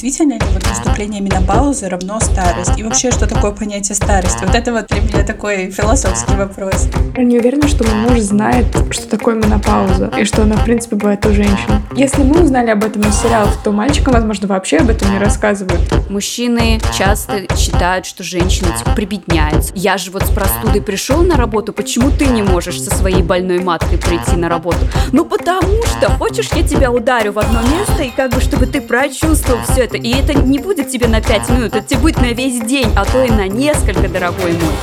действительно ли вот наступление менопаузы равно старость? И вообще, что такое понятие старости? Вот это вот для меня такой философский вопрос. Я не уверена, что мой муж знает, что такое менопауза, и что она, в принципе, бывает у женщин. Если мы узнали об этом из сериалов, то мальчикам, возможно, вообще об этом не рассказывают. Мужчины часто считают, что женщина типа прибедняется. Я же вот с простудой пришел на работу, почему ты не можешь со своей больной маткой прийти на работу? Ну потому что, хочешь, я тебя ударю в одно место, и как бы, чтобы ты прочувствовал все это. И это не будет тебе на 5 минут, это тебе будет на весь день, а то и на несколько, дорогой мой.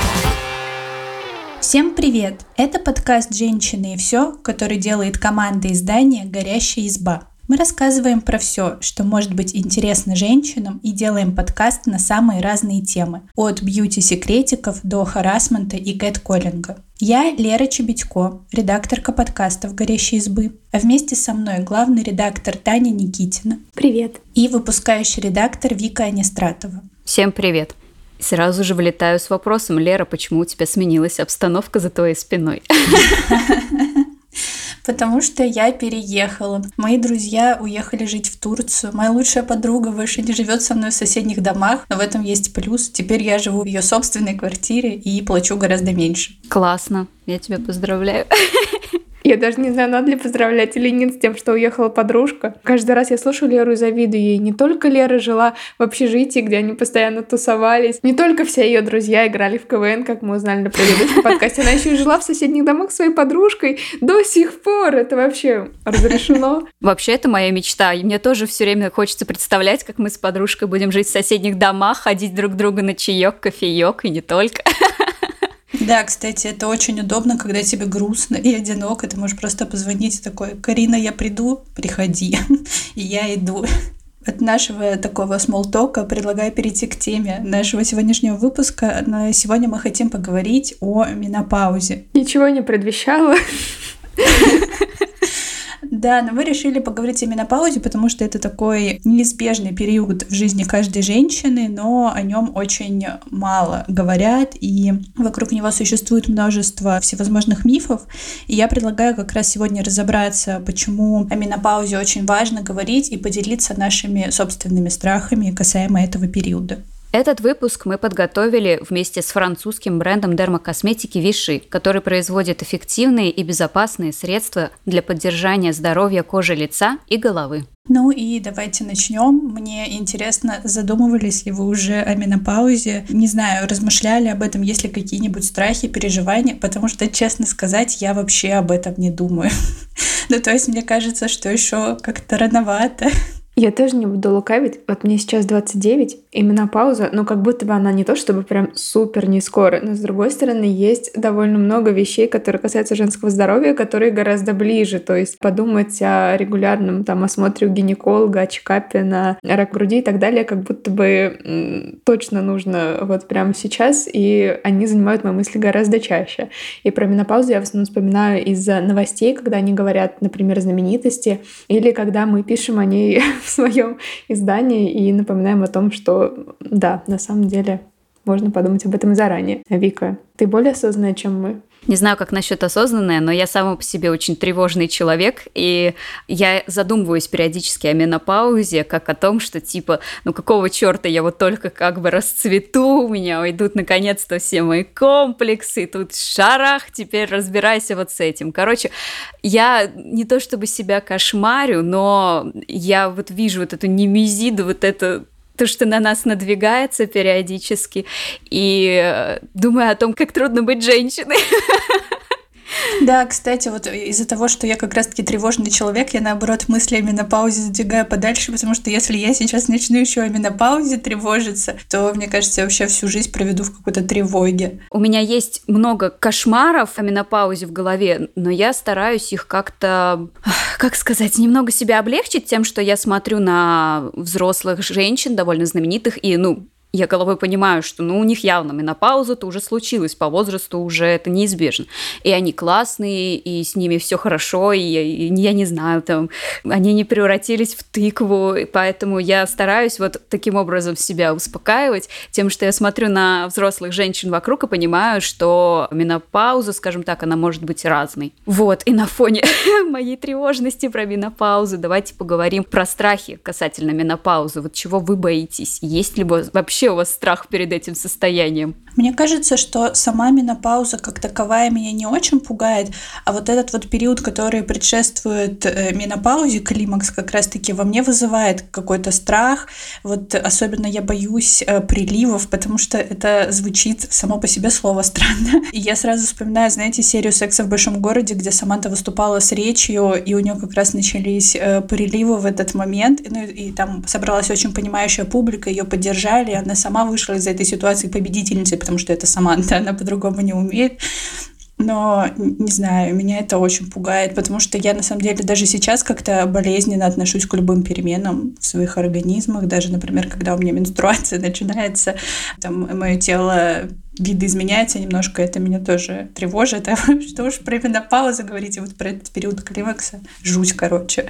Всем привет! Это подкаст «Женщины и все», который делает команда издания «Горящая изба». Мы рассказываем про все, что может быть интересно женщинам и делаем подкаст на самые разные темы, от бьюти-секретиков до харасмента и кэт-коллинга. Я Лера Чебедько, редакторка подкастов «Горящие избы», а вместе со мной главный редактор Таня Никитина. Привет. И выпускающий редактор Вика Анистратова. Всем привет. Сразу же вылетаю с вопросом, Лера, почему у тебя сменилась обстановка за твоей спиной? потому что я переехала. Мои друзья уехали жить в Турцию. Моя лучшая подруга больше не живет со мной в соседних домах, но в этом есть плюс. Теперь я живу в ее собственной квартире и плачу гораздо меньше. Классно, я тебя поздравляю. Я даже не знаю, надо ли поздравлять или нет с тем, что уехала подружка. Каждый раз я слушаю Леру и завидую ей. Не только Лера жила в общежитии, где они постоянно тусовались, не только все ее друзья играли в КВН, как мы узнали на предыдущем подкасте, она еще и жила в соседних домах своей подружкой до сих пор. Это вообще разрешено. Вообще, это моя мечта. И мне тоже все время хочется представлять, как мы с подружкой будем жить в соседних домах, ходить друг к другу на чаек, кофеек и не только. Да, кстати, это очень удобно, когда тебе грустно и одиноко. Ты можешь просто позвонить и такой, Карина, я приду, приходи. И я иду. От нашего такого смолтока предлагаю перейти к теме нашего сегодняшнего выпуска. На сегодня мы хотим поговорить о менопаузе. Ничего не предвещало. Да, но мы решили поговорить о менопаузе, потому что это такой неизбежный период в жизни каждой женщины, но о нем очень мало говорят, и вокруг него существует множество всевозможных мифов. И я предлагаю как раз сегодня разобраться, почему о менопаузе очень важно говорить и поделиться нашими собственными страхами касаемо этого периода. Этот выпуск мы подготовили вместе с французским брендом дермокосметики Виши, который производит эффективные и безопасные средства для поддержания здоровья кожи лица и головы. Ну и давайте начнем. Мне интересно, задумывались ли вы уже о менопаузе? Не знаю, размышляли об этом, есть ли какие-нибудь страхи, переживания, потому что, честно сказать, я вообще об этом не думаю. Ну, то есть мне кажется, что еще как-то рановато. Я тоже не буду лукавить. Вот мне сейчас 29, и менопауза, ну, как будто бы она не то, чтобы прям супер не скоро, но, с другой стороны, есть довольно много вещей, которые касаются женского здоровья, которые гораздо ближе. То есть подумать о регулярном там осмотре у гинеколога, о чекапе на рак груди и так далее, как будто бы точно нужно вот прямо сейчас, и они занимают мои мысли гораздо чаще. И про менопаузу я в основном вспоминаю из-за новостей, когда они говорят, например, знаменитости, или когда мы пишем о ней в своем издании и напоминаем о том, что да, на самом деле можно подумать об этом заранее. Вика, ты более осознанная, чем мы? Не знаю, как насчет осознанное, но я сама по себе очень тревожный человек, и я задумываюсь периодически о менопаузе, как о том, что типа, ну какого черта я вот только как бы расцвету, у меня уйдут наконец-то все мои комплексы, и тут шарах, теперь разбирайся вот с этим. Короче, я не то чтобы себя кошмарю, но я вот вижу вот эту немезиду, вот это то, что на нас надвигается периодически, и э, думаю о том, как трудно быть женщиной. Да, кстати, вот из-за того, что я как раз-таки тревожный человек, я наоборот мысли о менопаузе задвигаю подальше, потому что если я сейчас начну еще о менопаузе тревожиться, то, мне кажется, я вообще всю жизнь проведу в какой-то тревоге. У меня есть много кошмаров о менопаузе в голове, но я стараюсь их как-то, как сказать, немного себя облегчить тем, что я смотрю на взрослых женщин, довольно знаменитых, и, ну, я головой понимаю, что ну, у них явно менопауза-то уже случилась, по возрасту уже это неизбежно. И они классные, и с ними все хорошо, и, и я не знаю, там, они не превратились в тыкву, поэтому я стараюсь вот таким образом себя успокаивать тем, что я смотрю на взрослых женщин вокруг и понимаю, что менопауза, скажем так, она может быть разной. Вот, и на фоне моей тревожности про менопаузу давайте поговорим про страхи касательно менопаузы. Вот чего вы боитесь? Есть ли вообще у вас страх перед этим состоянием? Мне кажется, что сама менопауза как таковая меня не очень пугает, а вот этот вот период, который предшествует э, менопаузе, климакс как раз-таки во мне вызывает какой-то страх. Вот особенно я боюсь э, приливов, потому что это звучит само по себе слово странно. И я сразу вспоминаю, знаете, серию «Секса в большом городе», где Саманта выступала с речью, и у нее как раз начались э, приливы в этот момент, ну, и там собралась очень понимающая публика, ее поддержали, она сама вышла из этой ситуации победительницей, потому что это Саманта, она по-другому не умеет. Но, не знаю, меня это очень пугает, потому что я, на самом деле, даже сейчас как-то болезненно отношусь к любым переменам в своих организмах. Даже, например, когда у меня менструация начинается, там, мое тело видоизменяется немножко, это меня тоже тревожит. А что уж про менопаузу говорите, вот про этот период климакса. Жуть, короче.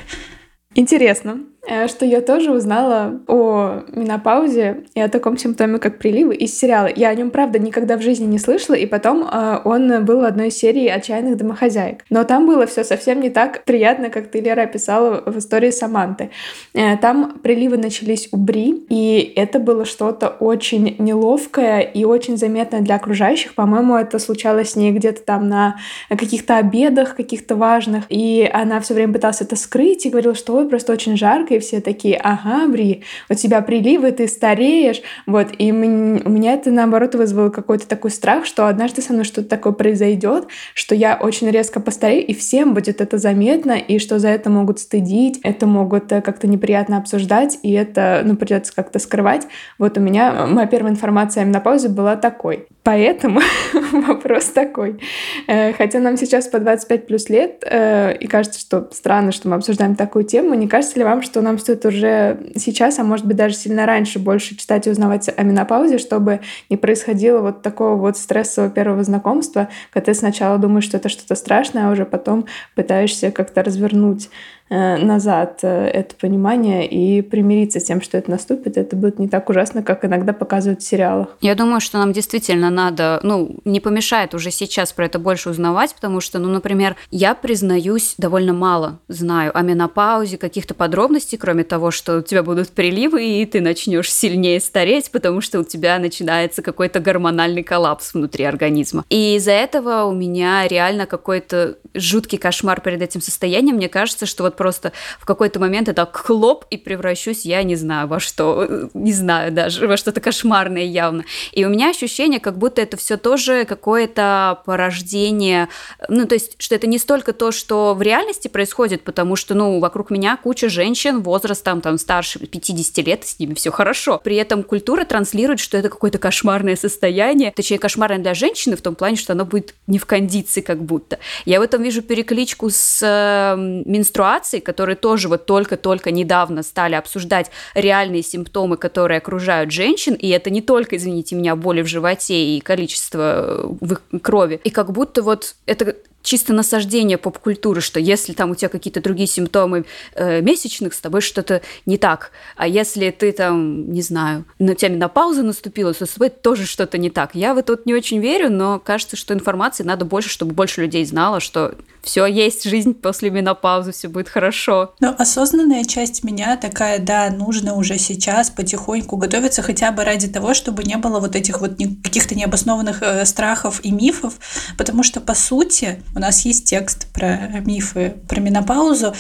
Интересно. Э, что я тоже узнала о менопаузе и о таком симптоме, как приливы, из сериала. Я о нем, правда, никогда в жизни не слышала, и потом э, он был в одной серии «Отчаянных домохозяек». Но там было все совсем не так приятно, как ты, Лера, описала в истории Саманты. Э, там приливы начались у Бри, и это было что-то очень неловкое и очень заметное для окружающих. По-моему, это случалось с ней где-то там на каких-то обедах, каких-то важных, и она все время пыталась это скрыть и говорила, что ой, просто очень жарко, и все такие, ага, Бри, у тебя приливы, ты стареешь, вот, и у меня это, наоборот, вызвало какой-то такой страх, что однажды со мной что-то такое произойдет, что я очень резко постарею, и всем будет это заметно, и что за это могут стыдить, это могут э, как-то неприятно обсуждать, и это, ну, придется как-то скрывать. Вот у меня, э, моя первая информация на паузе была такой. Поэтому вопрос такой. Э, хотя нам сейчас по 25 плюс лет, и кажется, что странно, что мы обсуждаем такую тему, не кажется ли вам, что нам стоит уже сейчас, а может быть даже сильно раньше, больше читать и узнавать о менопаузе, чтобы не происходило вот такого вот стрессового первого знакомства, когда ты сначала думаешь, что это что-то страшное, а уже потом пытаешься как-то развернуть назад э, это понимание и примириться с тем, что это наступит, это будет не так ужасно, как иногда показывают в сериалах. Я думаю, что нам действительно надо, ну, не помешает уже сейчас про это больше узнавать, потому что, ну, например, я признаюсь, довольно мало знаю о менопаузе, каких-то подробностей, кроме того, что у тебя будут приливы, и ты начнешь сильнее стареть, потому что у тебя начинается какой-то гормональный коллапс внутри организма. И из-за этого у меня реально какой-то жуткий кошмар перед этим состоянием. Мне кажется, что вот просто в какой-то момент это хлоп и превращусь, я не знаю во что, не знаю даже, во что-то кошмарное явно. И у меня ощущение, как будто это все тоже какое-то порождение, ну, то есть, что это не столько то, что в реальности происходит, потому что, ну, вокруг меня куча женщин возрастом там старше 50 лет, с ними все хорошо. При этом культура транслирует, что это какое-то кошмарное состояние, точнее, кошмарное для женщины в том плане, что оно будет не в кондиции как будто. Я в этом вижу перекличку с э, менструацией, организаций, которые тоже вот только-только недавно стали обсуждать реальные симптомы, которые окружают женщин, и это не только, извините меня, боли в животе и количество э, в крови. И как будто вот это чисто насаждение поп-культуры, что если там у тебя какие-то другие симптомы э, месячных, с тобой что-то не так. А если ты там, не знаю, на тебя менопауза наступила, то с тобой тоже что-то не так. Я в это не очень верю, но кажется, что информации надо больше, чтобы больше людей знало, что все есть жизнь после менопаузы, все будет хорошо. Но осознанная часть меня такая, да, нужно уже сейчас потихоньку готовиться хотя бы ради того, чтобы не было вот этих вот каких-то необоснованных э, страхов и мифов, потому что по сути у нас есть текст про мифы про менопаузу,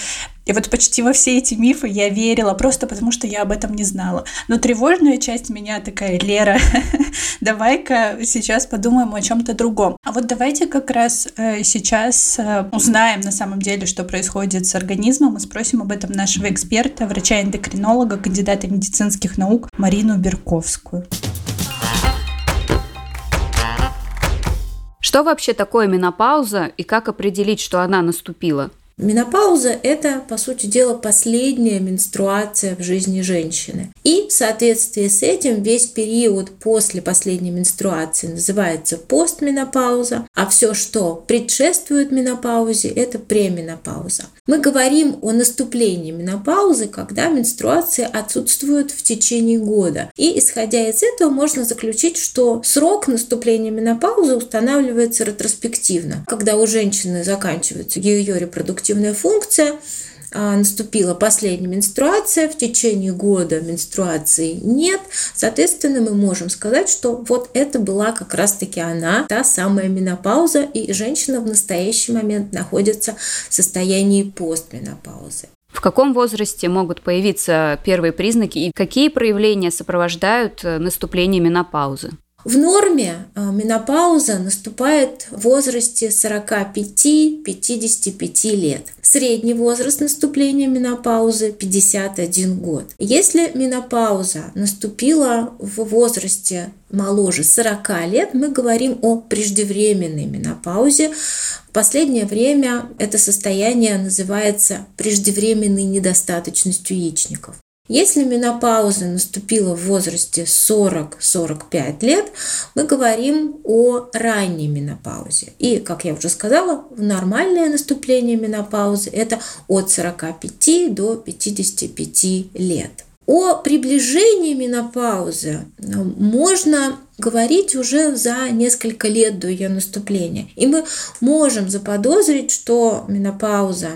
и вот почти во все эти мифы я верила, просто потому что я об этом не знала. Но тревожная часть меня такая, Лера, давай-ка сейчас подумаем о чем-то другом. А вот давайте как раз э, сейчас э, узнаем на самом деле, что происходит с организмом, и спросим об этом нашего эксперта, врача-эндокринолога, кандидата медицинских наук Марину Берковскую. Что вообще такое менопауза и как определить, что она наступила? Менопауза – это, по сути дела, последняя менструация в жизни женщины. И в соответствии с этим весь период после последней менструации называется постменопауза, а все, что предшествует менопаузе, это пременопауза. Мы говорим о наступлении менопаузы, когда менструации отсутствуют в течение года. И исходя из этого можно заключить, что срок наступления менопаузы устанавливается ретроспективно, когда у женщины заканчивается ее репродуктивная функция, а, наступила последняя менструация, в течение года менструации нет, соответственно, мы можем сказать, что вот это была как раз-таки она, та самая менопауза, и женщина в настоящий момент находится в состоянии постменопаузы. В каком возрасте могут появиться первые признаки и какие проявления сопровождают э, наступление менопаузы? В норме а, менопауза наступает в возрасте 45-55 лет. Средний возраст наступления менопаузы 51 год. Если менопауза наступила в возрасте моложе 40 лет, мы говорим о преждевременной менопаузе. В последнее время это состояние называется преждевременной недостаточностью яичников. Если менопауза наступила в возрасте 40-45 лет, мы говорим о ранней менопаузе. И, как я уже сказала, нормальное наступление менопаузы – это от 45 до 55 лет. О приближении менопаузы э, можно говорить уже за несколько лет до ее наступления. И мы можем заподозрить, что менопауза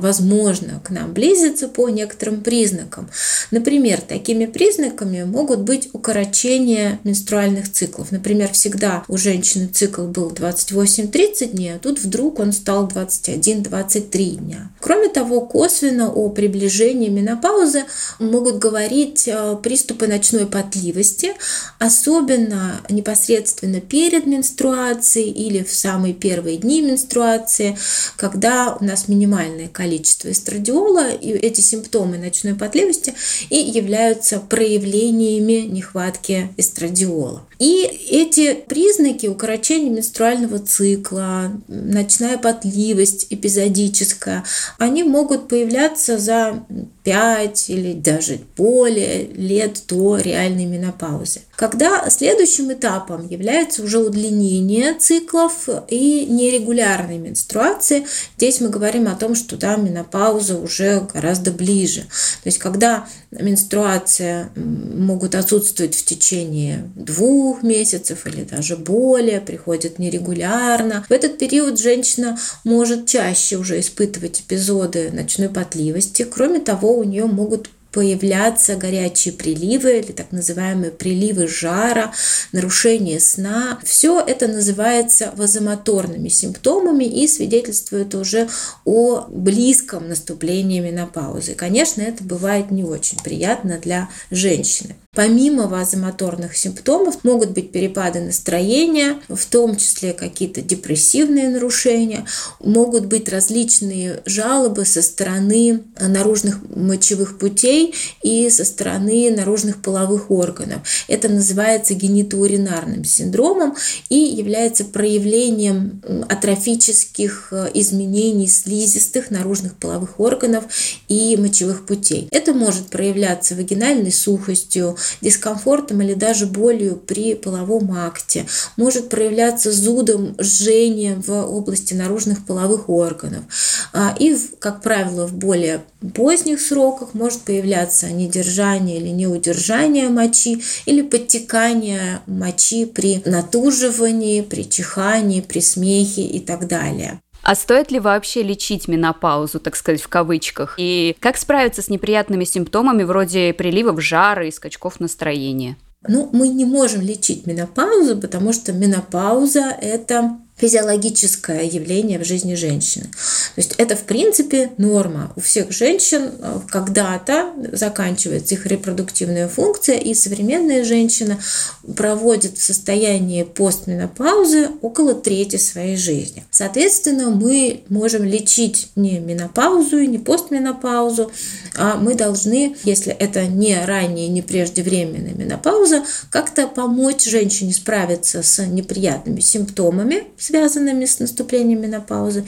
возможно к нам близится по некоторым признакам. Например, такими признаками могут быть укорочение менструальных циклов. Например, всегда у женщины цикл был 28-30 дней, а тут вдруг он стал 21-23 дня. Кроме того, косвенно о приближении менопаузы могут говорить а, приступы ночной потливости, особенно непосредственно перед менструацией или в самые первые дни менструации, когда у нас минимальная минимальное количество эстрадиола, и эти симптомы ночной потливости и являются проявлениями нехватки эстрадиола. И эти признаки укорочения менструального цикла, ночная потливость эпизодическая, они могут появляться за 5 или даже более лет до реальной менопаузы. Когда следующим этапом является уже удлинение циклов и нерегулярные менструации, здесь мы говорим о том, что да, менопауза уже гораздо ближе. То есть когда менструация могут отсутствовать в течение двух месяцев или даже более, приходят нерегулярно. В этот период женщина может чаще уже испытывать эпизоды ночной потливости. Кроме того, у нее могут появляться горячие приливы или так называемые приливы жара, нарушение сна. Все это называется вазомоторными симптомами и свидетельствует уже о близком наступлении менопаузы. Конечно, это бывает не очень приятно для женщины. Помимо вазомоторных симптомов могут быть перепады настроения, в том числе какие-то депрессивные нарушения, могут быть различные жалобы со стороны наружных мочевых путей и со стороны наружных половых органов. Это называется генитоуринарным синдромом и является проявлением атрофических э, изменений слизистых наружных половых органов и мочевых путей. Это может проявляться вагинальной сухостью, дискомфортом или даже болью при половом акте, может проявляться зудом, жжением в области наружных половых органов. А, и, как правило, в более поздних сроках может появляться недержание или неудержание мочи или подтекание мочи при натуживании, при чихании, при смехе и так далее. А стоит ли вообще лечить менопаузу, так сказать, в кавычках? И как справиться с неприятными симптомами вроде приливов жара и скачков настроения? Ну, мы не можем лечить менопаузу, потому что менопауза – это физиологическое явление в жизни женщины. То есть это, в принципе, норма. У всех женщин когда-то заканчивается их репродуктивная функция, и современная женщина проводит в состоянии постменопаузы около трети своей жизни. Соответственно, мы можем лечить не менопаузу и не постменопаузу, а мы должны, если это не ранняя, не преждевременная менопауза, как-то помочь женщине справиться с неприятными симптомами связанными с наступлением менопаузы,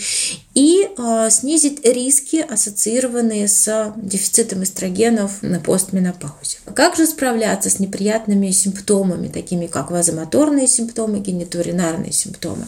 и э, снизить риски, ассоциированные с дефицитом эстрогенов на постменопаузе. Как же справляться с неприятными симптомами, такими как вазомоторные симптомы, генитоуринарные симптомы?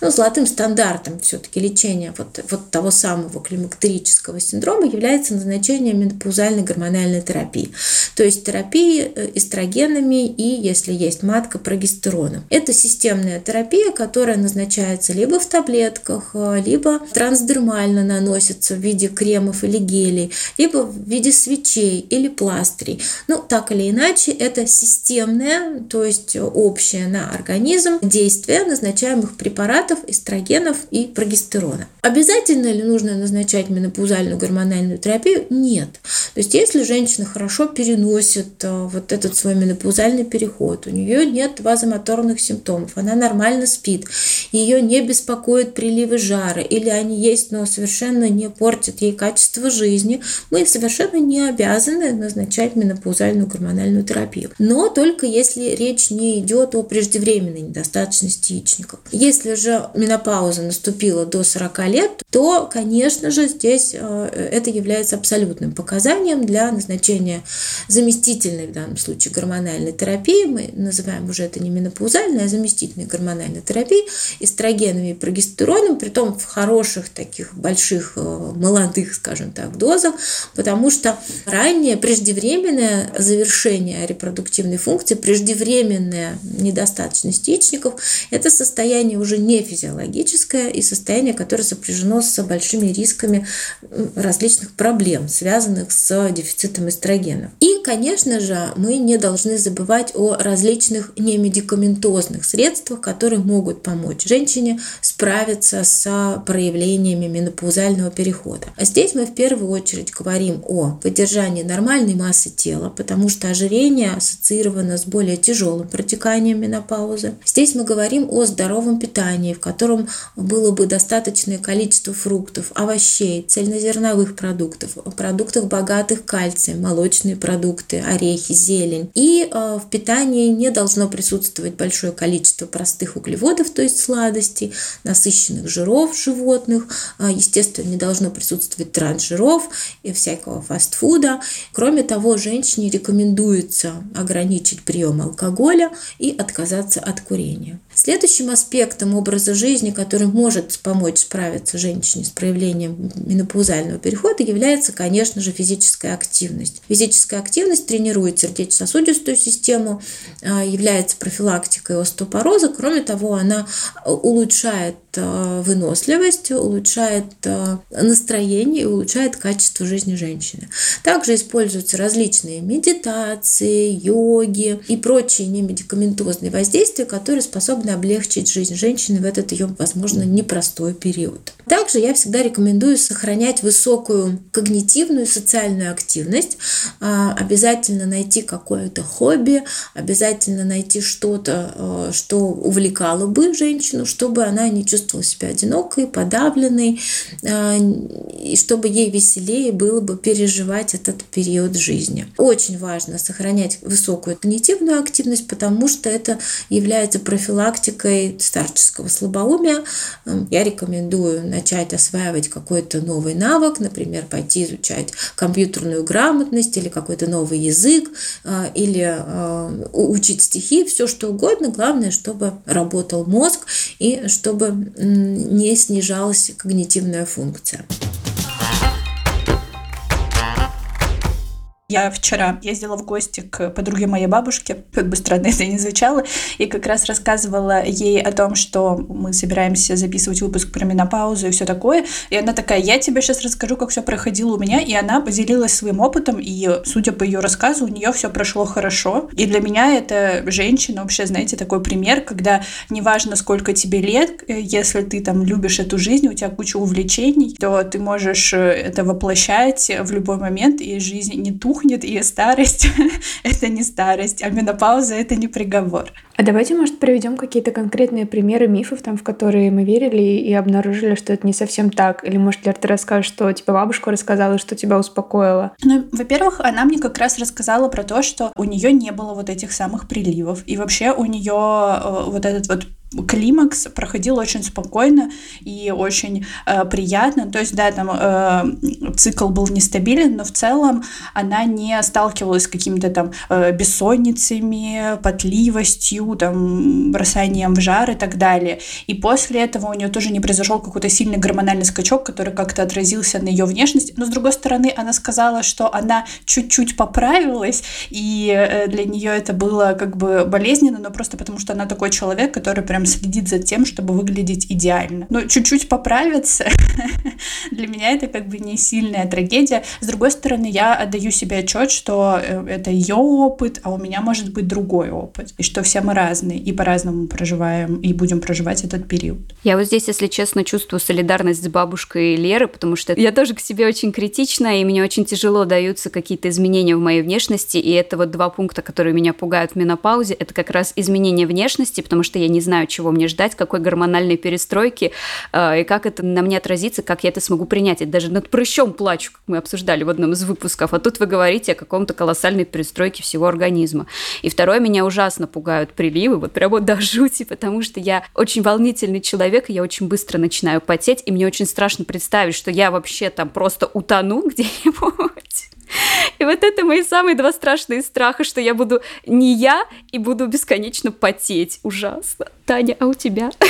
Ну, золотым стандартом все-таки лечения вот, вот того самого климактерического синдрома является назначение менопаузальной гормональной терапии, то есть терапии э, эстрогенами и, если есть матка, прогестероном. Это системная терапия, которая назначается либо в таблетках, э, либо трансдермально наносится в виде кремов или гелей, либо в виде свечей или пластырей. Ну, так или иначе, это системное, то есть общее на организм действие назначаемых препаратов, эстрогенов и прогестерона. Обязательно ли нужно назначать менопаузальную гормональную терапию? Нет. То есть, если женщина хорошо переносит э, вот этот свой менопаузальный переход, у нее нет вазомоторных симптомов, она нормально спит, ее не беспокоят приливы жара, или они есть, но совершенно не портят ей качество жизни, мы совершенно не обязаны назначать менопаузальную гормональную терапию. Но только если речь не идет о преждевременной недостаточности яичников. Если же менопауза наступила до 40 лет, то, конечно же, здесь э, это является абсолютным показанием для назначения заместительной в данном случае гормональной терапии. Мы называем уже это не менопаузальной, а заместительной гормональной терапией эстрогенами и прогестероном, при том в хороших таких больших э, молодых, скажем так, дозах, потому что раннее преждевременное завершение репродуктивной функции, преждевременная недостаточность яичников – это состояние уже не физиологическое и состояние, которое сопряжено с большими рисками различных проблем, связанных с дефицитом эстрогенов. И, конечно же, мы не должны забывать о различных немедикаментозных средствах, которые могут помочь женщине справиться с проявлениями менопаузального перехода. А здесь мы в первую очередь говорим о поддержании нормальной массы тела, потому что ожирение ассоциировано с более тяжелым протеканием менопаузы. Здесь мы говорим о здоровом питании, в котором было бы достаточное количество фруктов, овощей, цельнозерновых продуктов, продуктов богатых кальцием, молочные продукты, орехи, зелень. И э, в питании не должно присутствовать большое количество простых углеводов, то есть сладостей, насыщенных жиров животных. Э, естественно, не должно присутствовать трансжиров и всякого фастфуда. Кроме того, женщине рекомендуется ограничить прием алкоголя и отказаться от курения. Следующим аспектом образа жизни, который может помочь справиться женщине с проявлением менопаузального перехода, является, конечно же, физическая активность. Физическая активность тренирует сердечно-сосудистую систему, а, является профилактикой остеопороза. Кроме того, она улучшает а, выносливость, улучшает а, настроение и улучшает качество жизни женщины. Также используются различные медитации, йоги и прочие немедикаментозные воздействия, которые способны облегчить жизнь женщины в этот ее, возможно, непростой период. Также я всегда рекомендую сохранять высокую когнитивную и социальную активность. А, обязательно найти какое-то хобби, обязательно найти что-то, что увлекало бы женщину, чтобы она не чувствовала себя одинокой, подавленной, а, и чтобы ей веселее было бы переживать этот период жизни. Очень важно сохранять высокую когнитивную активность, потому что это является профилактикой профилактикой старческого слабоумия. Я рекомендую начать осваивать какой-то новый навык, например, пойти изучать компьютерную грамотность или какой-то новый язык, а, или а, учить стихи, все что угодно. Главное, чтобы работал мозг и чтобы не снижалась когнитивная функция. Я вчера ездила в гости к подруге моей бабушки, как бы странно это ни звучало, и как раз рассказывала ей о том, что мы собираемся записывать выпуск про менопаузу и все такое. И она такая, я тебе сейчас расскажу, как все проходило у меня. И она поделилась своим опытом, и, судя по ее рассказу, у нее все прошло хорошо. И для меня это женщина вообще, знаете, такой пример, когда неважно, сколько тебе лет, если ты там любишь эту жизнь, у тебя куча увлечений, то ты можешь это воплощать в любой момент, и жизнь не тухнет, тухнет, и старость — это не старость, а менопауза — это не приговор. А давайте, может, приведем какие-то конкретные примеры мифов, там, в которые мы верили и обнаружили, что это не совсем так. Или, может, Лер, ты расскажешь, что тебе бабушка рассказала, что тебя успокоило? Ну, во-первых, она мне как раз рассказала про то, что у нее не было вот этих самых приливов. И вообще у нее э, вот этот вот климакс проходил очень спокойно и очень э, приятно. То есть, да, там э, цикл был нестабилен, но в целом она не сталкивалась с какими-то там э, бессонницами, потливостью, там, бросанием в жар и так далее. И после этого у нее тоже не произошел какой-то сильный гормональный скачок, который как-то отразился на ее внешности. Но, с другой стороны, она сказала, что она чуть-чуть поправилась, и э, для нее это было как бы болезненно, но просто потому, что она такой человек, который прям прям следит за тем, чтобы выглядеть идеально. Но чуть-чуть поправиться, для меня это как бы не сильная трагедия. С другой стороны, я отдаю себе отчет, что э, это ее опыт, а у меня может быть другой опыт. И что все мы разные и по-разному проживаем, и будем проживать этот период. Я вот здесь, если честно, чувствую солидарность с бабушкой Леры, потому что я тоже к себе очень критична, и мне очень тяжело даются какие-то изменения в моей внешности, и это вот два пункта, которые меня пугают в менопаузе, это как раз изменение внешности, потому что я не знаю, чего мне ждать, какой гормональной перестройки, э, и как это на мне отразится, как я это смогу принять. Я даже над прыщом плачу, как мы обсуждали в одном из выпусков, а тут вы говорите о каком-то колоссальной перестройке всего организма. И второе, меня ужасно пугают приливы, вот прямо до жути, потому что я очень волнительный человек, и я очень быстро начинаю потеть, и мне очень страшно представить, что я вообще там просто утону где-нибудь. И вот это мои самые два страшные страха, что я буду не я и буду бесконечно потеть. Ужасно. Таня, а у тебя?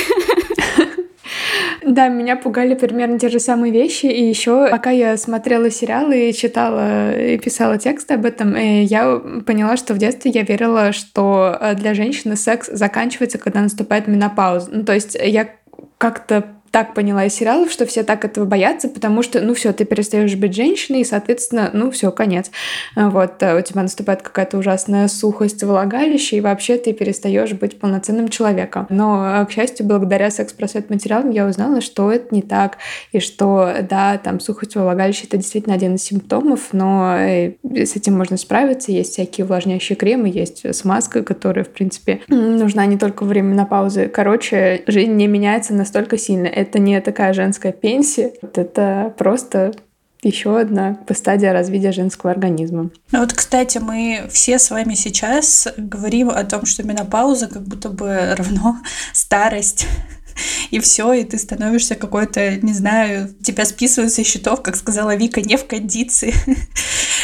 Да, меня пугали примерно те же самые вещи. И еще, пока я смотрела сериалы и читала и писала тексты об этом, э, я поняла, что в детстве я верила, что э, для женщины секс заканчивается, когда наступает менопауза. Ну, то есть я как-то так поняла из сериалов, что все так этого боятся, потому что, ну все, ты перестаешь быть женщиной, и, соответственно, ну все, конец. А вот, э, у тебя наступает какая-то ужасная сухость влагалища, и вообще ты перестаешь быть полноценным человеком. Но, э, к счастью, благодаря секс-просвет материалам я узнала, что это не так, и что, да, там сухость влагалища это действительно один из симптомов, но э, с этим можно справиться. Есть всякие увлажняющие кремы, есть смазка, которая, в принципе, нужна не только во время менопаузы. Короче, жизнь не меняется настолько сильно это не такая женская пенсия, это просто еще одна стадия развития женского организма. Ну вот, кстати, мы все с вами сейчас говорим о том, что менопауза как будто бы равно старость и все, и ты становишься какой-то, не знаю, тебя списывают со счетов, как сказала Вика, не в кондиции.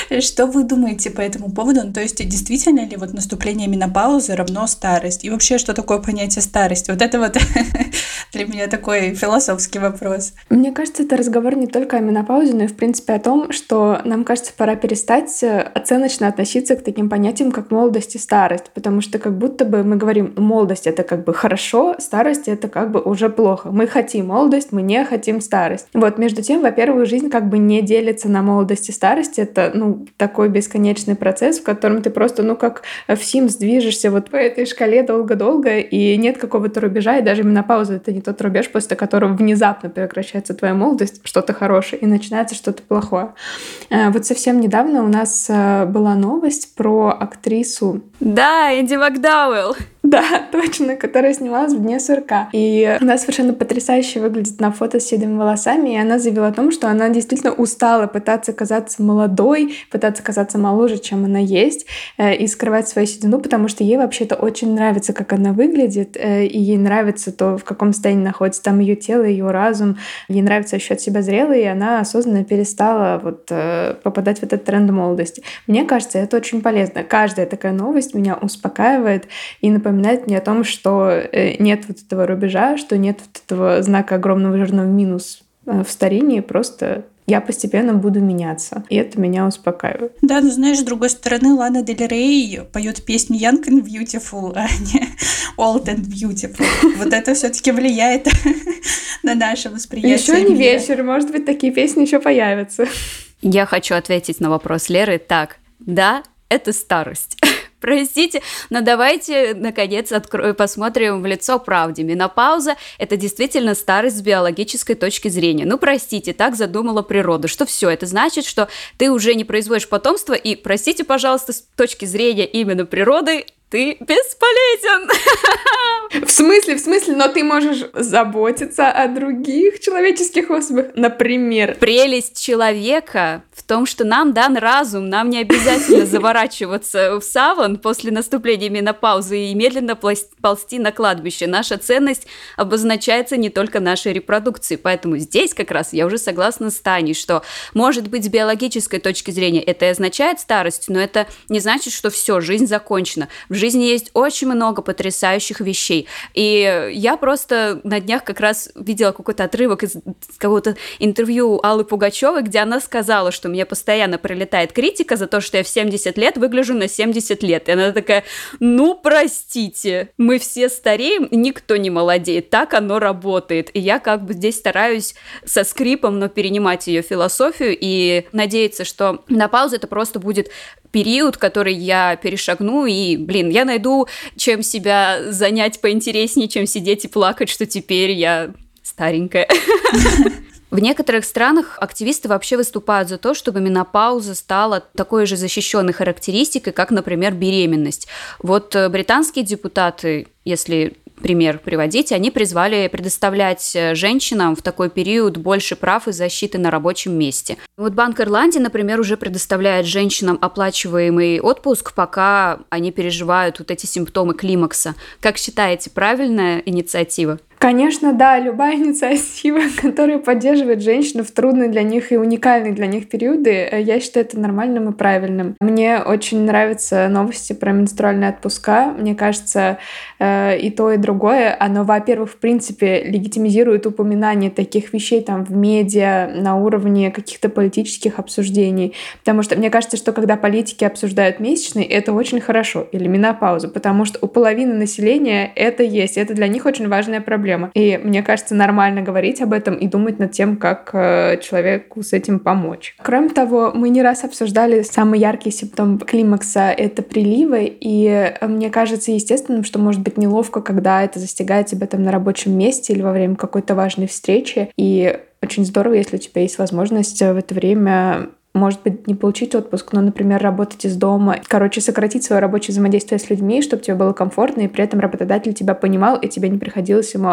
Что вы думаете по этому поводу? Ну, то есть, действительно ли вот наступление менопаузы равно старость? И вообще, что такое понятие старость? Вот это вот для меня такой философский вопрос. Мне кажется, это разговор не только о менопаузе, но и, в принципе, о том, что нам кажется, пора перестать э, оценочно относиться к таким понятиям, как молодость и старость, потому что как будто бы мы говорим, молодость — это как бы хорошо, старость — это как бы уже плохо. Мы хотим молодость, мы не хотим старость. Вот, между тем, во-первых, жизнь как бы не делится на молодость и старость. Это, ну, такой бесконечный процесс, в котором ты просто, ну, как в Sims движешься вот по этой шкале долго-долго, и нет какого-то рубежа, и даже менопауза — это не тот рубеж, после которого внезапно прекращается твоя молодость, что-то хорошее, и начинается что-то плохое. Э, вот совсем недавно у нас э, была новость про актрису. Да, Энди Макдауэлл. Да, точно, которая снималась в «Дне сурка». И она совершенно потрясающе выглядит на фото с седыми волосами, и она заявила о том, что она действительно устала пытаться казаться молодой, пытаться казаться моложе, чем она есть, э, и скрывать свою седину, потому что ей вообще-то очень нравится, как она выглядит, э, и ей нравится то, в каком состоянии находится там ее тело, ее разум, ей нравится ощущать себя зрелой, и она осознанно перестала вот э, попадать в этот тренд молодости. Мне кажется, это очень полезно. Каждая такая новость меня успокаивает и напоминает напоминает мне о том, что э, нет вот этого рубежа, что нет вот этого знака огромного жирного минус э, в старении, просто я постепенно буду меняться. И это меня успокаивает. Да, но знаешь, с другой стороны, Лана Дель Рей поет песню Young and Beautiful, а не Old and Beautiful. Вот это все-таки влияет на наше восприятие. Еще не вечер, может быть, такие песни еще появятся. Я хочу ответить на вопрос Леры так. Да, это старость. Простите, но давайте, наконец, откро... посмотрим в лицо правде. Менопауза – это действительно старость с биологической точки зрения. Ну, простите, так задумала природа, что все, это значит, что ты уже не производишь потомство, и, простите, пожалуйста, с точки зрения именно природы, ты бесполезен. В смысле, в смысле, но ты можешь заботиться о других человеческих особях, например. Прелесть человека в том, что нам дан разум, нам не обязательно заворачиваться в саван после наступления менопаузы и медленно ползти на кладбище. Наша ценность обозначается не только нашей репродукцией, поэтому здесь как раз я уже согласна с Таней, что может быть с биологической точки зрения это и означает старость, но это не значит, что все, жизнь закончена. В жизни есть очень много потрясающих вещей. И я просто на днях как раз видела какой-то отрывок из какого-то интервью Аллы Пугачевой, где она сказала, что мне постоянно прилетает критика за то, что я в 70 лет выгляжу на 70 лет. И она такая, ну, простите, мы все стареем, никто не молодеет, так оно работает. И я как бы здесь стараюсь со скрипом, но перенимать ее философию и надеяться, что на паузу это просто будет период, который я перешагну, и, блин, я найду, чем себя занять поинтереснее, чем сидеть и плакать, что теперь я старенькая. В некоторых странах активисты вообще выступают за то, чтобы менопауза стала такой же защищенной характеристикой, как, например, беременность. Вот э, британские депутаты, если пример приводить, они призвали предоставлять э, женщинам в такой период больше прав и защиты на рабочем месте. Вот Банк Ирландии, например, уже предоставляет женщинам оплачиваемый отпуск, пока они переживают вот эти симптомы климакса. Как считаете, правильная инициатива? Конечно, да, любая инициатива, которая поддерживает женщину в трудные для них и уникальные для них периоды, э, я считаю это нормальным и правильным. Мне очень нравятся новости про менструальные отпуска. Мне кажется, э, и то, и другое, оно, во-первых, в принципе, легитимизирует упоминание таких вещей там в медиа на уровне каких-то политических обсуждений. Потому что мне кажется, что когда политики обсуждают месячные, это очень хорошо, или менопаузу, потому что у половины населения это есть, это для них очень важная проблема проблема. И мне кажется, нормально говорить об этом и думать над тем, как э, человеку с этим помочь. Кроме того, мы не раз обсуждали самый яркий симптом климакса — это приливы, и э, мне кажется естественным, что может быть неловко, когда это застигает тебя там на рабочем месте или во время какой-то важной встречи, и очень здорово, если у тебя есть возможность в это время может быть, не получить отпуск, но, например, работать из дома. Короче, сократить свое рабочее взаимодействие с людьми, чтобы тебе было комфортно, и при этом работодатель тебя понимал, и тебе не приходилось ему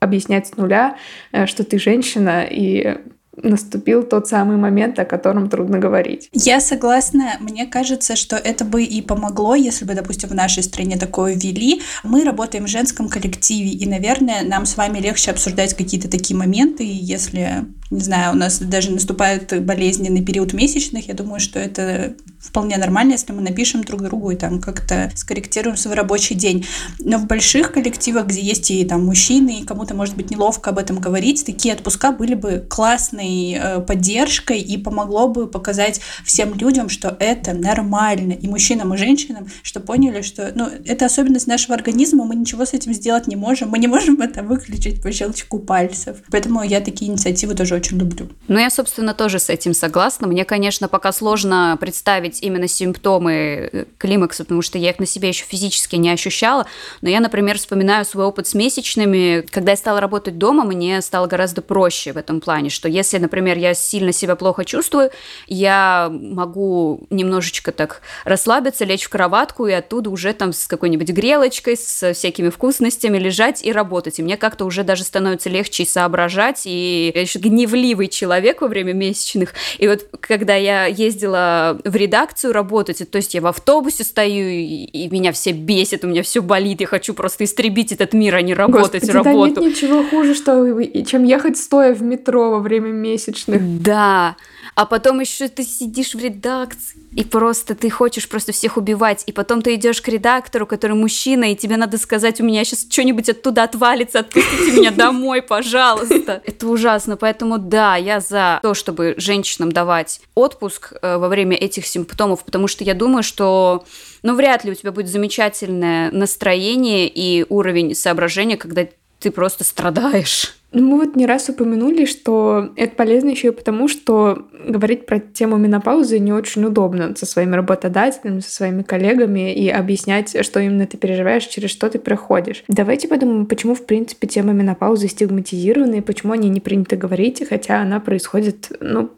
объяснять с нуля, э, что ты женщина, и наступил тот самый момент, о котором трудно говорить. Я согласна. Мне кажется, что это бы и помогло, если бы, допустим, в нашей стране такое ввели. Мы работаем в женском коллективе, и, наверное, нам с вами легче обсуждать какие-то такие моменты, если не знаю, у нас даже наступает болезненный период месячных, я думаю, что это вполне нормально, если мы напишем друг другу и там как-то скорректируем свой рабочий день. Но в больших коллективах, где есть и там мужчины, и кому-то может быть неловко об этом говорить, такие отпуска были бы классной э, поддержкой и помогло бы показать всем людям, что это нормально, и мужчинам, и женщинам, что поняли, что ну, это особенность нашего организма, мы ничего с этим сделать не можем, мы не можем это выключить по щелчку пальцев. Поэтому я такие инициативы тоже очень люблю. Ну, я, собственно, тоже с этим согласна. Мне, конечно, пока сложно представить именно симптомы э, климакса, потому что я их на себе еще физически не ощущала. Но я, например, вспоминаю свой опыт с месячными. Когда я стала работать дома, мне стало гораздо проще в этом плане, что если, например, я сильно себя плохо чувствую, я могу немножечко так расслабиться, лечь в кроватку и оттуда уже там с какой-нибудь грелочкой, с всякими вкусностями лежать и работать. И мне как-то уже даже становится легче соображать, и я гневливый человек во время месячных. И вот когда я ездила в редакцию работать, то есть я в автобусе стою, и, и меня все бесит, у меня все болит, я хочу просто истребить этот мир, а не работать Господи, работу. Да нет ничего хуже, что, чем ехать стоя в метро во время месячных. Да, а потом еще ты сидишь в редакции, и просто ты хочешь просто всех убивать, и потом ты идешь к редактору, который мужчина, и тебе надо сказать, у меня сейчас что-нибудь оттуда отвалится, отпустите меня домой, пожалуйста. Это ужасно, поэтому да, я за то, чтобы женщинам давать отпуск э, во время этих симптомов, потому что я думаю, что ну, вряд ли у тебя будет замечательное настроение и уровень соображения, когда ты просто страдаешь. Ну, мы вот не раз упомянули, что это полезно еще и потому, что говорить про тему менопаузы не очень удобно со своими работодателями, со своими коллегами и объяснять, что именно ты переживаешь, через что ты проходишь. Давайте подумаем, почему, в принципе, тема менопаузы стигматизирована и почему о ней не принято говорить, хотя она происходит, ну,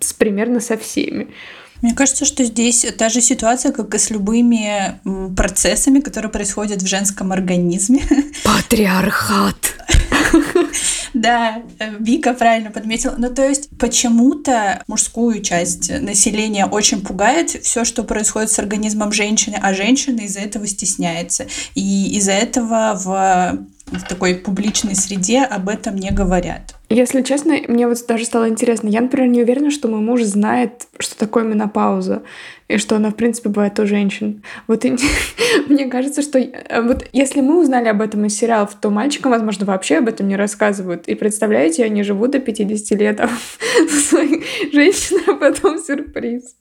с, примерно со всеми. Мне кажется, что здесь та же ситуация, как и с любыми процессами, которые происходят в женском организме. Патриархат. Да, Вика правильно подметила. Ну, то есть, почему-то мужскую часть населения очень пугает все, что происходит с организмом женщины, а женщина из-за этого стесняется. И из-за этого в в такой публичной среде об этом не говорят. Если честно, мне вот даже стало интересно. Я, например, не уверена, что мой муж знает, что такое менопауза, и что она, в принципе, бывает у женщин. Вот и мне кажется, что э, вот если мы узнали об этом из сериалов, то мальчикам, возможно, вообще об этом не рассказывают. И представляете, они живут до 50 лет, а своей женщиной, а потом сюрприз.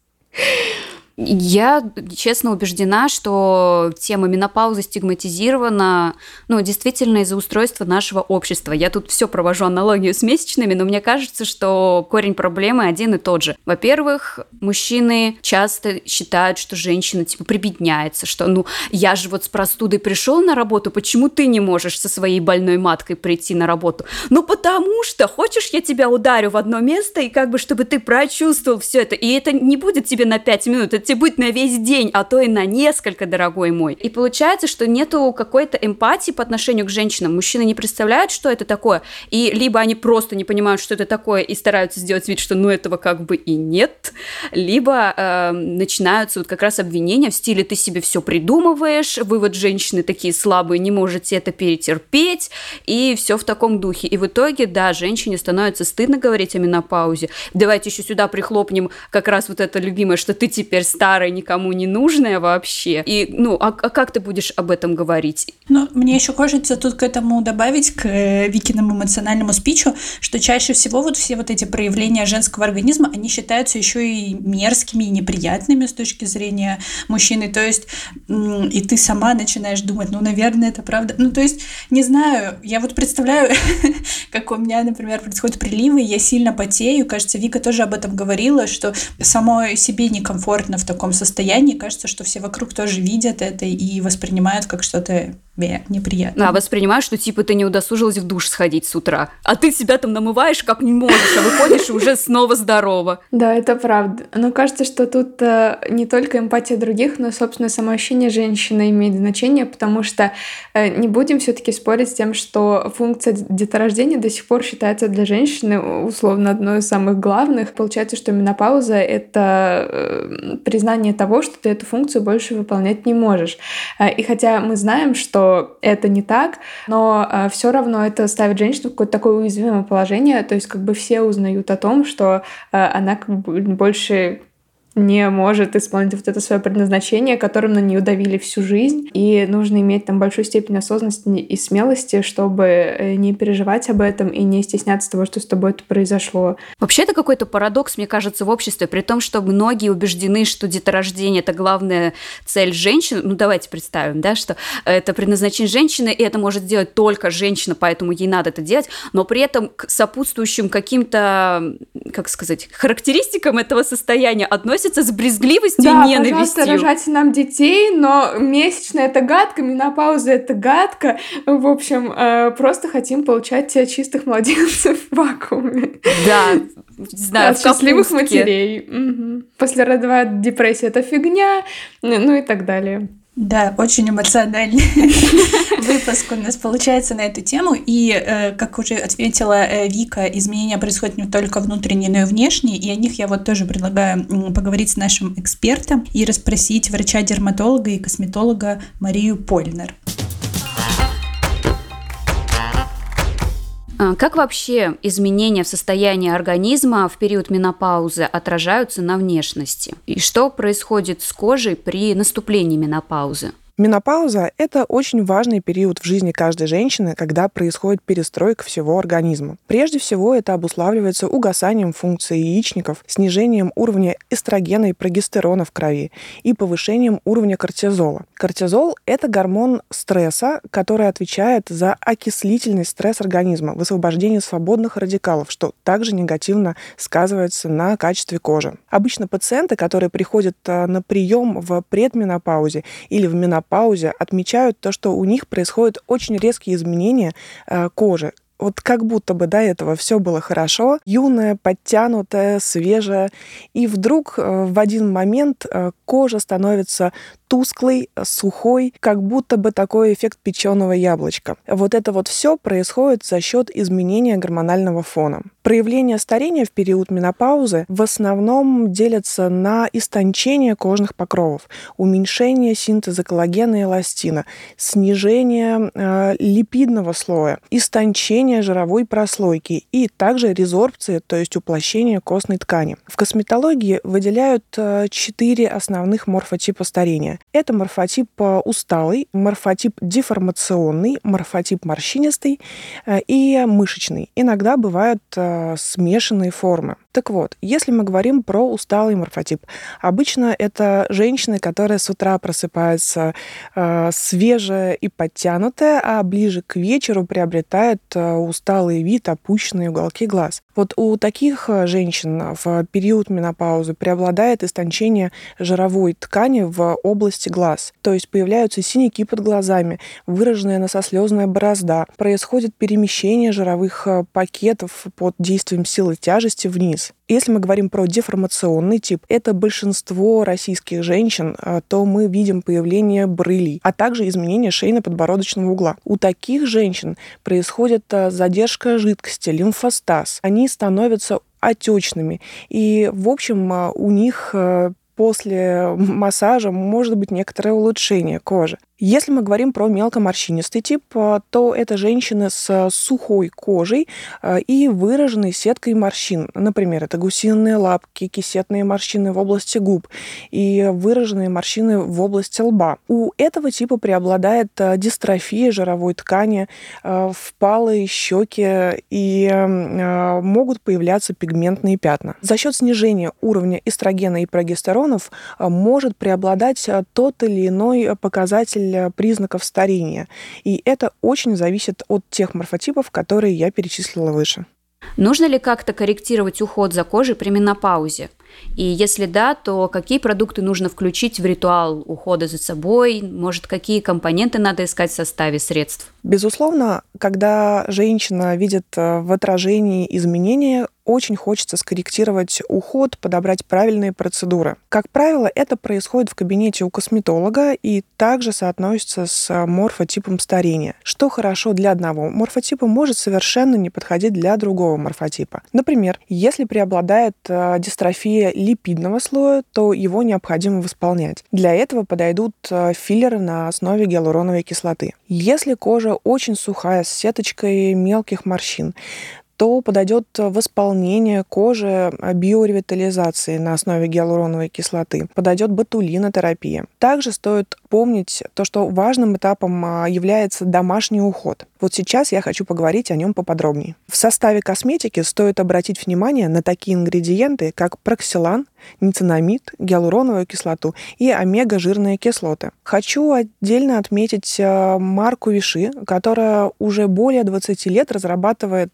Я честно убеждена, что тема менопаузы стигматизирована, ну, действительно из-за устройства нашего общества. Я тут все провожу аналогию с месячными, но мне кажется, что корень проблемы один и тот же. Во-первых, мужчины часто считают, что женщина, типа, прибедняется, что, ну, я же вот с простудой пришел на работу, почему ты не можешь со своей больной маткой прийти на работу? Ну, потому что, хочешь, я тебя ударю в одно место, и как бы, чтобы ты прочувствовал все это, и это не будет тебе на 5 минут, это тебе будет на весь день, а то и на несколько, дорогой мой. И получается, что нету какой-то эмпатии по отношению к женщинам. Мужчины не представляют, что это такое, и либо они просто не понимают, что это такое, и стараются сделать вид, что ну этого как бы и нет, либо э, начинаются вот как раз обвинения в стиле ты себе все придумываешь, вы вот женщины такие слабые, не можете это перетерпеть, и все в таком духе. И в итоге, да, женщине становится стыдно говорить о менопаузе. Давайте еще сюда прихлопнем как раз вот это любимое, что ты теперь старое, никому не нужное вообще. И, ну, а, а как ты будешь об этом говорить? Ну, мне еще хочется тут к этому добавить, к э, Викиному эмоциональному спичу, что чаще всего вот все вот эти проявления женского организма, они считаются еще и мерзкими и неприятными с точки зрения мужчины. То есть, и ты сама начинаешь думать, ну, наверное, это правда. Ну, то есть, не знаю, я вот представляю, как у меня, например, происходят приливы, я сильно потею. Кажется, Вика тоже об этом говорила, что самой себе некомфортно в таком состоянии, кажется, что все вокруг тоже видят это и воспринимают как что-то неприятно. А воспринимаешь, что типа ты не удосужилась в душ сходить с утра, а ты себя там намываешь как не можешь, а выходишь и уже снова здорово. Да, это правда. Но кажется, что тут э, не только эмпатия других, но, собственно, самоощущение женщины имеет значение, потому что э, не будем все-таки спорить с тем, что функция деторождения до сих пор считается для женщины условно одной из самых главных. Получается, что менопауза — это э, признание того, что ты эту функцию больше выполнять не можешь. И хотя мы знаем, что это не так, но э, все равно это ставит женщину в какое-то такое уязвимое положение, то есть как бы все узнают о том, что э, она как бы больше не может исполнить вот это свое предназначение, которым на нее давили всю жизнь. И нужно иметь там большую степень осознанности и смелости, чтобы э, не переживать об этом и не стесняться того, что с тобой это произошло. Вообще это какой-то парадокс, мне кажется, в обществе, при том, что многие убеждены, что деторождение – это главная цель женщины. Ну, давайте представим, да, что это предназначение женщины, и это может сделать только женщина, поэтому ей надо это делать, но при этом к сопутствующим каким-то, как сказать, характеристикам этого состояния относятся относятся с брезгливостью да, и ненавистью. пожалуйста, рожайте нам детей, но месячная это гадко, менопауза это гадко. В общем, э, просто хотим получать чистых младенцев в вакууме. Да, знаю, От счастливых матерей. Угу. Послеродовая депрессия это фигня, ну и так далее. Да, очень эмоциональный выпуск у нас получается на эту тему. И, э, как уже ответила э, Вика, изменения происходят не только внутренние, но и внешние. И о них я вот тоже предлагаю поговорить с нашим экспертом и расспросить врача-дерматолога и косметолога Марию Польнер. Как вообще изменения в состоянии организма в период менопаузы отражаются на внешности? И что происходит с кожей при наступлении менопаузы? Менопауза – это очень важный период в жизни каждой женщины, когда происходит перестройка всего организма. Прежде всего, это обуславливается угасанием функции яичников, снижением уровня эстрогена и прогестерона в крови и повышением уровня кортизола. Кортизол – это гормон стресса, который отвечает за окислительный стресс организма, высвобождение свободных радикалов, что также негативно сказывается на качестве кожи. Обычно пациенты, которые приходят э, на прием в предменопаузе или в менопаузе, паузе отмечают то, что у них происходят очень резкие изменения э, кожи. Вот как будто бы до этого все было хорошо, юная, подтянутая, свежая, и вдруг э, в один момент э, кожа становится тусклый, сухой, как будто бы такой эффект печеного яблочка. Вот это вот все происходит за счет изменения гормонального фона. Проявления старения в период менопаузы в основном делятся на истончение кожных покровов, уменьшение синтеза коллагена и эластина, снижение э, липидного слоя, истончение жировой прослойки и также резорбции, то есть уплощение костной ткани. В косметологии выделяют э, четыре основных морфотипа старения. Это морфотип э, усталый, морфотип деформационный, морфотип морщинистый э, и мышечный. Иногда бывают смешанные формы. Так вот, если мы говорим про усталый морфотип, обычно это женщины, которые с утра просыпаются э, свежая и подтянутая, а ближе к вечеру приобретают э, усталый вид, опущенные уголки глаз. Вот у таких женщин в период менопаузы преобладает истончение жировой ткани в области глаз. То есть появляются синяки под глазами, выраженная носослезная борозда, происходит перемещение жировых пакетов под действием силы тяжести вниз. Если мы говорим про деформационный тип, это большинство российских женщин, а, то мы видим появление брылей, а также изменение шейно-подбородочного угла. У таких женщин происходит а, задержка жидкости, лимфостаз. Они становятся отечными. И, в общем, а, у них после массажа может быть некоторое улучшение кожи. Если мы говорим про мелкоморщинистый тип, э, то это женщины с сухой кожей э, и выраженной сеткой морщин. Например, это гусиные лапки, кисетные морщины в области губ и выраженные морщины в области лба. У этого типа преобладает дистрофия жировой ткани, впалые щеки и могут появляться пигментные пятна. За счет снижения уровня эстрогена и прогестеронов может преобладать тот или иной показатель показатель признаков старения. И это очень зависит от тех морфотипов, которые я перечислила выше. Нужно ли как-то корректировать уход за кожей при менопаузе? И если да, то какие продукты нужно включить в ритуал ухода за собой? Может, какие компоненты надо искать в составе средств? Безусловно, когда женщина видит э, в отражении изменения, очень хочется скорректировать уход, подобрать правильные процедуры. Как правило, это происходит в кабинете у косметолога и также соотносится с морфотипом старения. Что хорошо для одного морфотипа, может совершенно не подходить для другого морфотипа. Например, если преобладает э, дистрофия липидного слоя, то его необходимо восполнять. Для этого подойдут э, филлеры на основе гиалуроновой кислоты. Если кожа очень сухая, с сеточкой мелких морщин, то подойдет восполнение кожи биоревитализации на основе гиалуроновой кислоты, подойдет ботулинотерапия. Также стоит помнить то, что важным этапом а, является домашний уход. Вот сейчас я хочу поговорить о нем поподробнее. В составе косметики стоит обратить внимание на такие ингредиенты, как проксилан, ницинамид, гиалуроновую кислоту и омега-жирные кислоты. Хочу отдельно отметить а, марку Виши, которая уже более 20 лет разрабатывает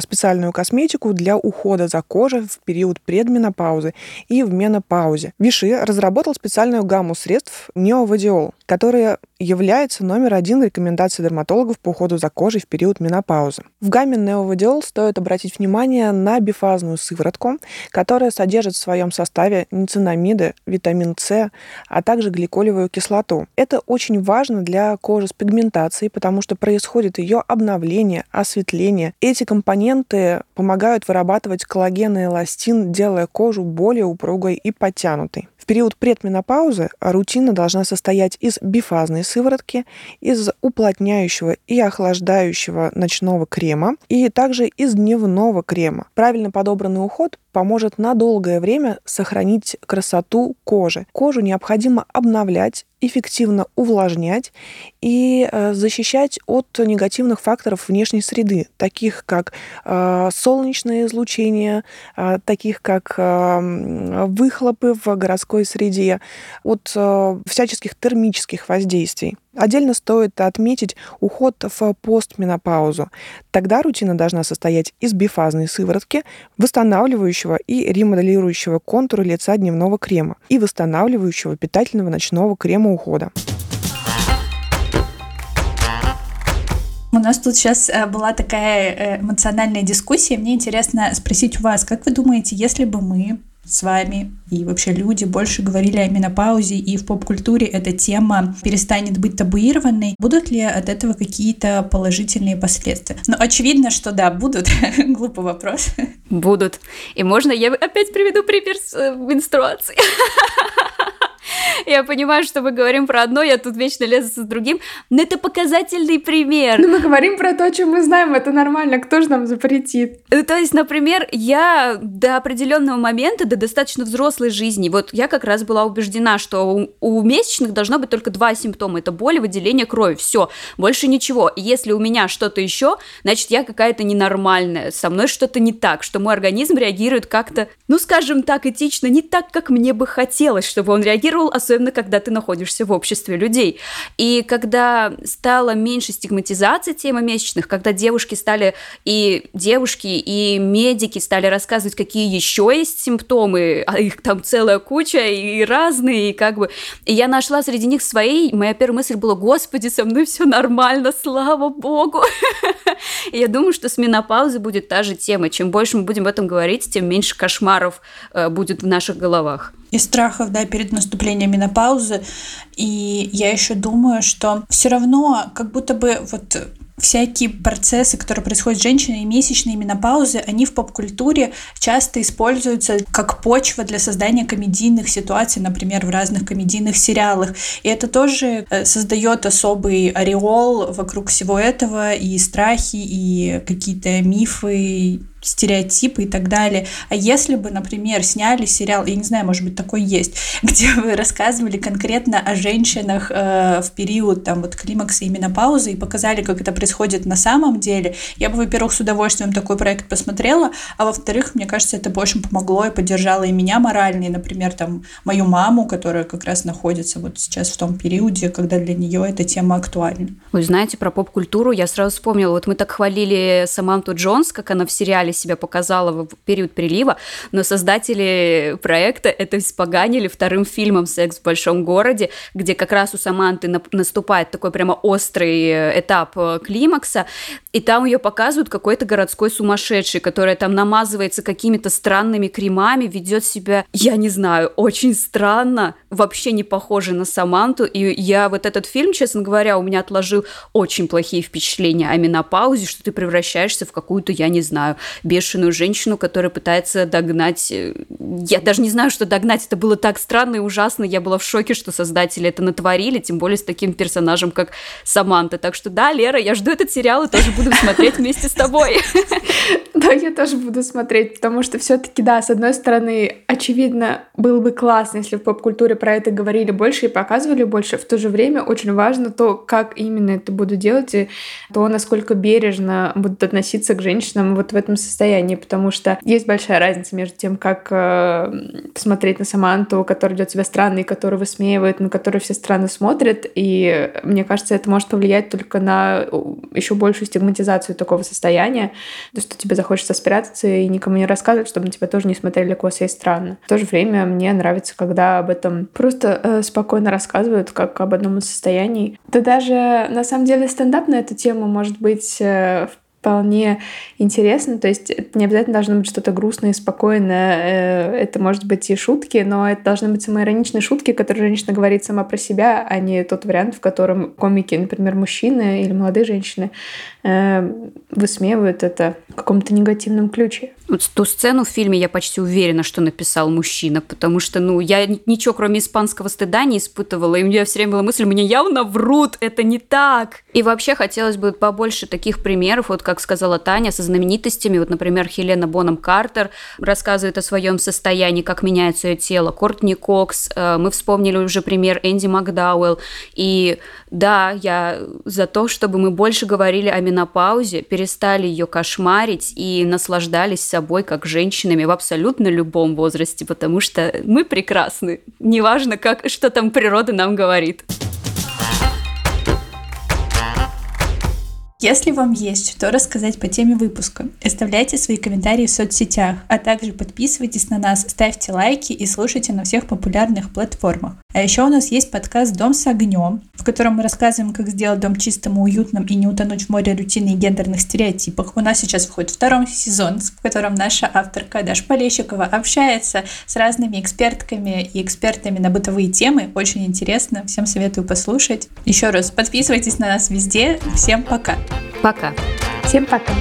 специальную косметику для ухода за кожей в период предменопаузы и в менопаузе. Виши разработал специальную гамму средств неовадиол, которые является номер один рекомендаций дерматологов по уходу за кожей в период менопаузы. В гамме неовадиол стоит обратить внимание на бифазную сыворотку, которая содержит в своем составе ницинамиды, витамин С, а также гликолевую кислоту. Это очень важно для кожи с пигментацией, потому что происходит ее обновление, осветление. Эти компоненты помогают вырабатывать коллаген и эластин, делая кожу более упругой и подтянутой. В период предменопаузы рутина должна состоять из бифазной сыворотки, из уплотняющего и охлаждающего ночного крема и также из дневного крема. Правильно подобранный уход поможет на долгое время сохранить красоту кожи. Кожу необходимо обновлять, эффективно увлажнять и э, защищать от негативных факторов внешней среды, таких как э, солнечное излучение, э, таких как выхлопы в городской среде, от всяческих термических воздействий. Отдельно стоит отметить уход в постменопаузу. Тогда рутина должна состоять из бифазной сыворотки, восстанавливающего и ремоделирующего контуры лица дневного крема и восстанавливающего питательного ночного крема ухода. Мы нас тут сейчас э, была такая э, эмоциональная дискуссия. Мне интересно спросить у вас, как вы думаете, если бы мы с вами и вообще люди больше говорили о менопаузе, и в поп-культуре эта тема перестанет быть табуированной, будут ли от этого какие-то положительные последствия? Ну, очевидно, что да, будут. Глупый вопрос. Будут. И можно я опять приведу пример с э, менструацией. Я понимаю, что мы говорим про одно, я тут вечно лезу с другим, но это показательный пример. Ну, мы говорим про то, о чем мы знаем, это нормально, кто же нам запретит? Ну, то есть, например, я до определенного момента, до достаточно взрослой жизни, вот я как раз была убеждена, что у, у месячных должно быть только два симптома, это боль и выделение крови, все, больше ничего. Если у меня что-то еще, значит, я какая-то ненормальная, со мной что-то не так, что мой организм реагирует как-то, ну, скажем так, этично, не так, как мне бы хотелось, чтобы он реагировал, особенно когда ты находишься в обществе людей. И когда стало меньше стигматизации темы месячных, когда девушки стали и девушки, и медики стали рассказывать, какие еще есть симптомы, а их там целая куча и разные, и как бы... И я нашла среди них свои, моя первая мысль была, господи, со мной все нормально, слава богу. Я думаю, что с менопаузой будет та же тема. Чем больше мы будем об этом говорить, тем меньше кошмаров э, будет в наших головах и страхов, да, перед наступлением менопаузы. И я еще думаю, что все равно как будто бы вот всякие процессы, которые происходят с женщиной, месячные менопаузы, они в поп-культуре часто используются как почва для создания комедийных ситуаций, например, в разных комедийных сериалах. И это тоже э, создает особый ореол вокруг всего этого, и страхи, и какие-то мифы, стереотипы и так далее. А если бы, например, сняли сериал, я не знаю, может быть, такой есть, где вы рассказывали конкретно о женщинах э, в период там вот климакса и менопаузы и показали, как это происходит на самом деле, я бы, во-первых, с удовольствием такой проект посмотрела, а во-вторых, мне кажется, это больше помогло и поддержало и меня морально, и, например, там мою маму, которая как раз находится вот сейчас в том периоде, когда для нее эта тема актуальна. Вы знаете, про поп-культуру я сразу вспомнила, вот мы так хвалили Саманту Джонс, как она в сериале себя показала в период прилива, но создатели проекта это испоганили вторым фильмом «Секс в большом городе», где как раз у Саманты наступает такой прямо острый э, этап э, климакса, и там ее показывают какой-то городской сумасшедший, который там намазывается какими-то странными кремами, ведет себя, я не знаю, очень странно, вообще не похоже на Саманту, и я вот этот фильм, честно говоря, у меня отложил очень плохие впечатления о менопаузе, что ты превращаешься в какую-то, я не знаю, бешеную женщину, которая пытается догнать... Э, я даже не знаю, что догнать. Это было так странно и ужасно. Я была в шоке, что создатели это натворили, тем более с таким персонажем, как Саманта. Так что да, Лера, я жду этот сериал и тоже буду смотреть вместе с тобой. Да, я тоже буду смотреть, потому что все-таки, да, с одной стороны, очевидно, было бы классно, если в поп-культуре про это говорили больше и показывали больше. В то же время очень важно то, как именно это буду делать, и то, насколько бережно будут относиться к женщинам вот в этом состоянии, потому что есть большая разница между тем, как э, посмотреть на Саманту, которая ведет себя странно и которую высмеивает, на которую все странно смотрят, и мне кажется, это может повлиять только на еще большую стигматизацию такого состояния, то, что тебе захочется спрятаться и никому не рассказывать, чтобы на тебя тоже не смотрели косо и странно. В то же время мне нравится, когда об этом просто э, спокойно рассказывают, как об одном из состояний. Да даже, на самом деле, стендап на эту тему может быть э, вполне интересно. То есть это не обязательно должно быть что-то грустное и спокойное. Э, это может быть и шутки, но это должны быть самоироничные шутки, которые женщина говорит сама про себя, а не тот вариант, в котором комики, например, мужчины или молодые женщины э, высмеивают это в каком-то негативном ключе. Вот ту сцену в фильме я почти уверена, что написал мужчина, потому что, ну, я ничего, кроме испанского стыда не испытывала, и у меня все время была мысль, мне явно врут, это не так. И вообще хотелось бы побольше таких примеров, вот как сказала Таня, со знаменитостями, вот, например, Хелена Боном Картер рассказывает о своем состоянии, как меняется ее тело, Кортни Кокс, э, мы вспомнили уже пример Энди Макдауэлл, и да, я за то, чтобы мы больше говорили о менопаузе, перестали ее кошмарить и наслаждались собой как женщинами в абсолютно любом возрасте, потому что мы прекрасны. Неважно, как, что там природа нам говорит. Если вам есть что рассказать по теме выпуска, оставляйте свои комментарии в соцсетях, а также подписывайтесь на нас, ставьте лайки и слушайте на всех популярных платформах. А еще у нас есть подкаст «Дом с огнем», в котором мы рассказываем, как сделать дом чистым и уютным и не утонуть в море рутины и гендерных стереотипах. У нас сейчас выходит второй сезон, в котором наша авторка Даша Полещикова общается с разными экспертками и экспертами на бытовые темы. Очень интересно. Всем советую послушать. Еще раз подписывайтесь на нас везде. Всем пока. Пока. Всем пока.